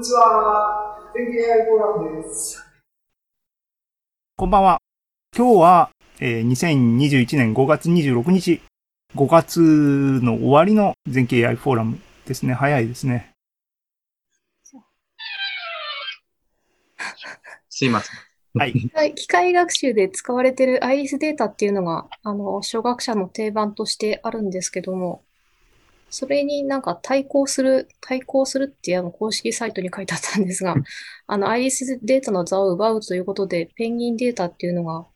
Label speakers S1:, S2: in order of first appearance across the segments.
S1: にちは。天気 AI フォーラムです。
S2: こんばんは。今日は、えー2021年5月26日、5月の終わりの全景 AI フォーラムですね。早いですね。
S3: すいません。
S2: はい。
S4: はい、機械学習で使われているアイリスデータっていうのが、あの、初学者の定番としてあるんですけども、それになんか対抗する、対抗するってあの公式サイトに書いてあったんですが、あの、アイリスデータの座を奪うということで、ペンギンデータっていうのが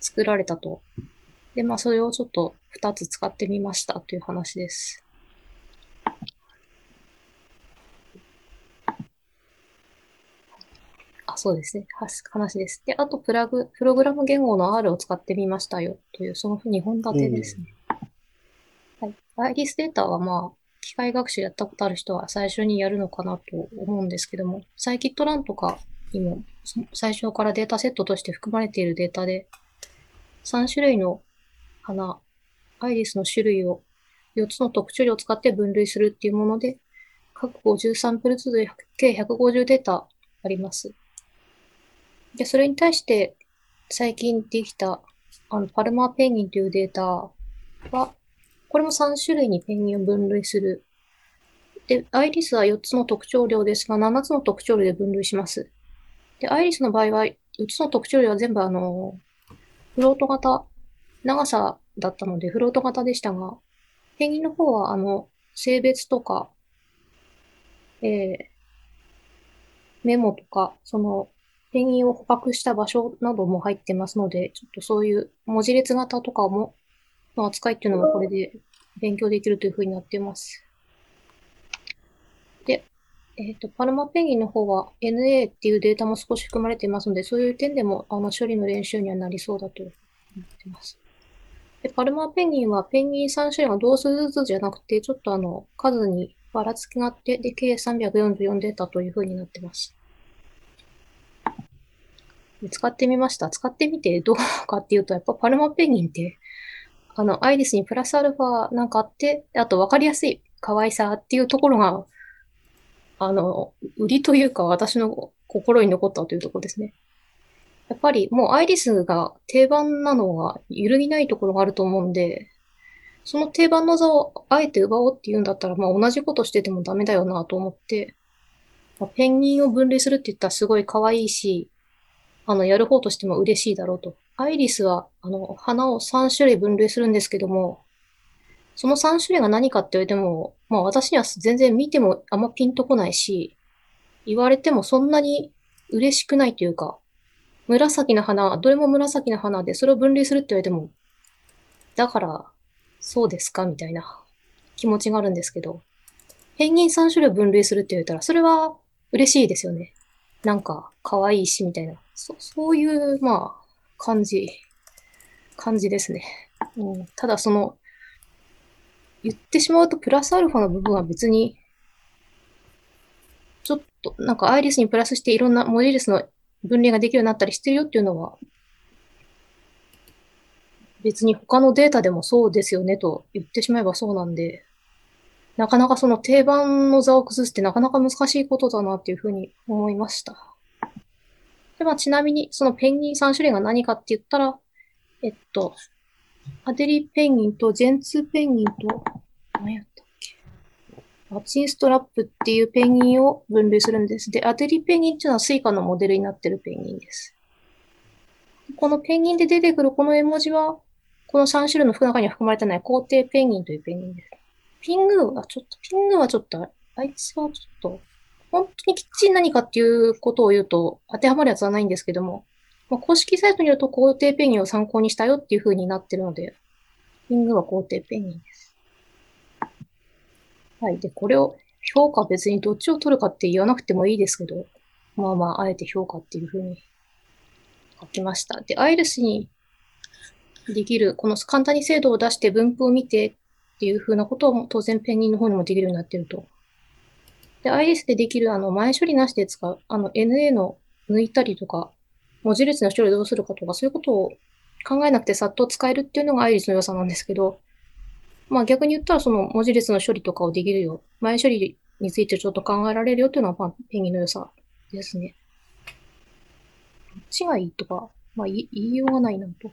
S4: 作られたと。で、まあ、それをちょっと2つ使ってみましたという話です。あ、そうですね。は話です。で、あと、プラグ、プログラム言語の R を使ってみましたよという、その2本立てですね。はい。アイリスデータはまあ、機械学習やったことある人は最初にやるのかなと思うんですけども、サイキットランとかにも最初からデータセットとして含まれているデータで、3種類の花、アイリスの種類を4つの特徴量を使って分類するっていうもので、各50サンプルずつで計150データあります。で、それに対して最近できたあのパルマーペンギンというデータは、これも3種類にペンギンを分類する。で、アイリスは4つの特徴量ですが、7つの特徴量で分類します。で、アイリスの場合は4つの特徴量は全部あの、フロート型、長さだったのでフロート型でしたが、ペンギンの方はあの、性別とか、えー、メモとか、その、ペンギンを捕獲した場所なども入ってますので、ちょっとそういう文字列型とかも、の扱いっていうのもこれで勉強できるというふうになっています。で、えっ、と、パルマペンギンの方は NA っていうデータも少し含まれていますので、そういう点でもあの処理の練習にはなりそうだと思っています。で、パルマペンギンはペンギン3種類が同数ずつじゃなくて、ちょっとあの、数にばらつきがあって、で、計344データというふうになってます。使ってみました。使ってみてどうかっていうと、やっぱパルマペンギンって、あの、アイリスにプラスアルファなんかあって、あと分かりやすい可愛さっていうところが、あの、売りというか私の心に残ったというところですね。やっぱりもうアイリスが定番なのが揺るぎないところがあると思うんで、その定番の座をあえて奪おうっていうんだったら、まあ同じことしててもダメだよなと思って、まあペンギンを分類するって言ったらすごい可愛いし、あの、やる方としても嬉しいだろうと。アイリスは、あの、花を3種類分類するんですけども、その3種類が何かって言われても、まあ私には全然見てもあんまピンとこないし、言われてもそんなに嬉しくないというか、紫の花、どれも紫の花でそれを分類するって言われても、だから、そうですかみたいな気持ちがあるんですけど、ペンギン3種類分類するって言われたら、それは嬉しいですよね。なんか、可愛いし、みたいな。そそういう、まあ、感じ、感じですね。うん、ただ、その、言ってしまうと、プラスアルファの部分は別に、ちょっと、なんか、アイリスにプラスしていろんな文字列の分類ができるようになったりしてるよっていうのは、別に他のデータでもそうですよねと言ってしまえばそうなんで、なかなかその定番の座を崩すってなかなか難しいことだなっていうふうに思いました。で、まあ、ちなみに、そのペンギン3種類が何かって言ったら、えっと、アデリーペンギンとジェンツーペンギンと、何やったっけ？チンストラップっていうペンギンを分類するんです。で、アデリーペンギンっていうのは Suica のモデルになってるペンギンです。このペンギンで出てくるこの絵文字は、この3種類の服の中には含まれてない皇帝ペンギンというペンギンです。ピングーはちょっと、ピングーはちょっと、あいつはちょっと、本当にきっちり何かっていうことを言うと当てはまるやつはないんですけども、まあ、公式サイトによると皇帝ペンギンを参考にしたよっていう風になってるので、ピングは皇帝ペンギンです。はい。で、これを評価別にどっちを取るかって言わなくてもいいですけど、まあまあ、あえて評価っていう風に書きました。で、アイリスにできる、この簡単に精度を出して分布を見てっていう風なことを当然ペンギンの方にもできるようになってると。で、IS でできるあの前処理なしで使う、あの NA の抜いたりとか、文字列の処理をどうするかとか、そういうことを考えなくてさっと使えるっていうのが IRIS の良さなんですけど、まあ逆に言ったらその文字列の処理とかをできるよ、前処理についてちょっと考えられるよっていうのは、ペンギンの良さですね。どっちがいいとか、まあ、言いようがないなと。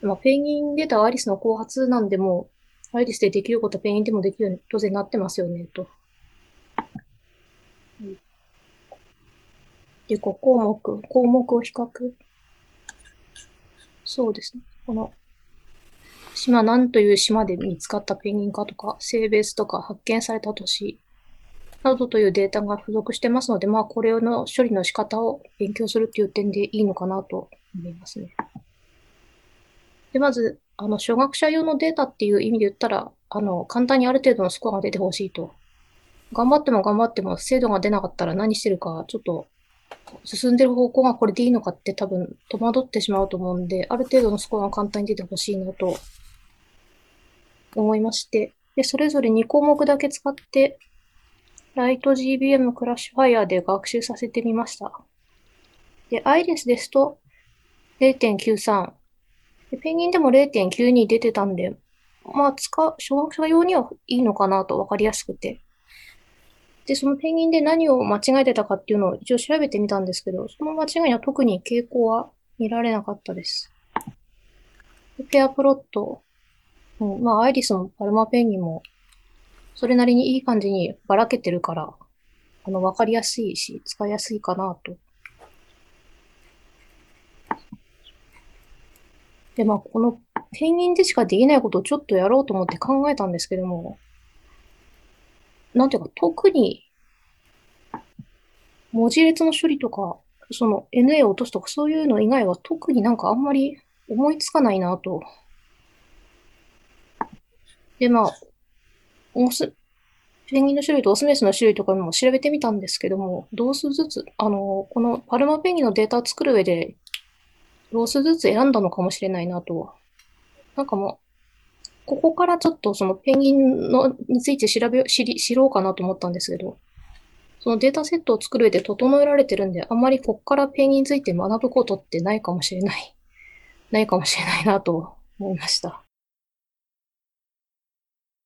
S4: まあ、ペンギンデータはアリスの後発なんでも、アイリスでできることはペンギンでもできるように当然なってますよね、と。はいで、5項目、項目を比較。そうですね。この、島何という島で見つかったペンギンかとか、性別とか発見された年などというデータが付属してますので、まあ、これの処理の仕方を勉強するっていう点でいいのかなと思いますね。で、まず、あの、初学者用のデータっていう意味で言ったら、あの、簡単にある程度のスコアが出てほしいと。頑張っても頑張っても精度が出なかったら何してるか、ちょっと進んでる方向がこれでいいのかって多分戸惑ってしまうと思うんで、ある程度のスコアが簡単に出てほしいなと思いまして、で、それぞれ2項目だけ使って、ライト GBM クラッシュファイアで学習させてみました。で、アイリスですと0.93。でペンギンでも0.92出てたんで、まあ、使う、小学生用にはいいのかなと分かりやすくて。で、そのペンギンで何を間違えてたかっていうのを一応調べてみたんですけど、その間違いには特に傾向は見られなかったです。ペアプロット。うん、まあ、アイリスもパルマペンギンも、それなりにいい感じにばらけてるから、あの、わかりやすいし、使いやすいかなと。で、まあ、このペンギンでしかできないことをちょっとやろうと思って考えたんですけども、なんていうか、特に、文字列の処理とか、その NA を落とすとかそういうの以外は特になんかあんまり思いつかないなと。で、まあ、オス、ペンギンの種類とオスメスの種類とかも調べてみたんですけども、同数ずつ、あの、このパルマペンギンのデータを作る上で、同数ずつ選んだのかもしれないなと。なんかもう、ここからちょっとそのペンギンのについて調べ、知り、知ろうかなと思ったんですけど、そのデータセットを作る上で整えられてるんで、あんまりここからペンギンについて学ぶことってないかもしれない。ないかもしれないなと思いました。